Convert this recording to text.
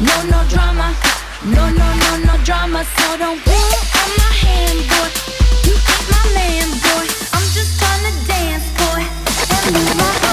No, no drama. No, no, no, no drama. So don't pull on my hand, boy. You ain't my man, boy. I'm just trying to dance, boy. And move my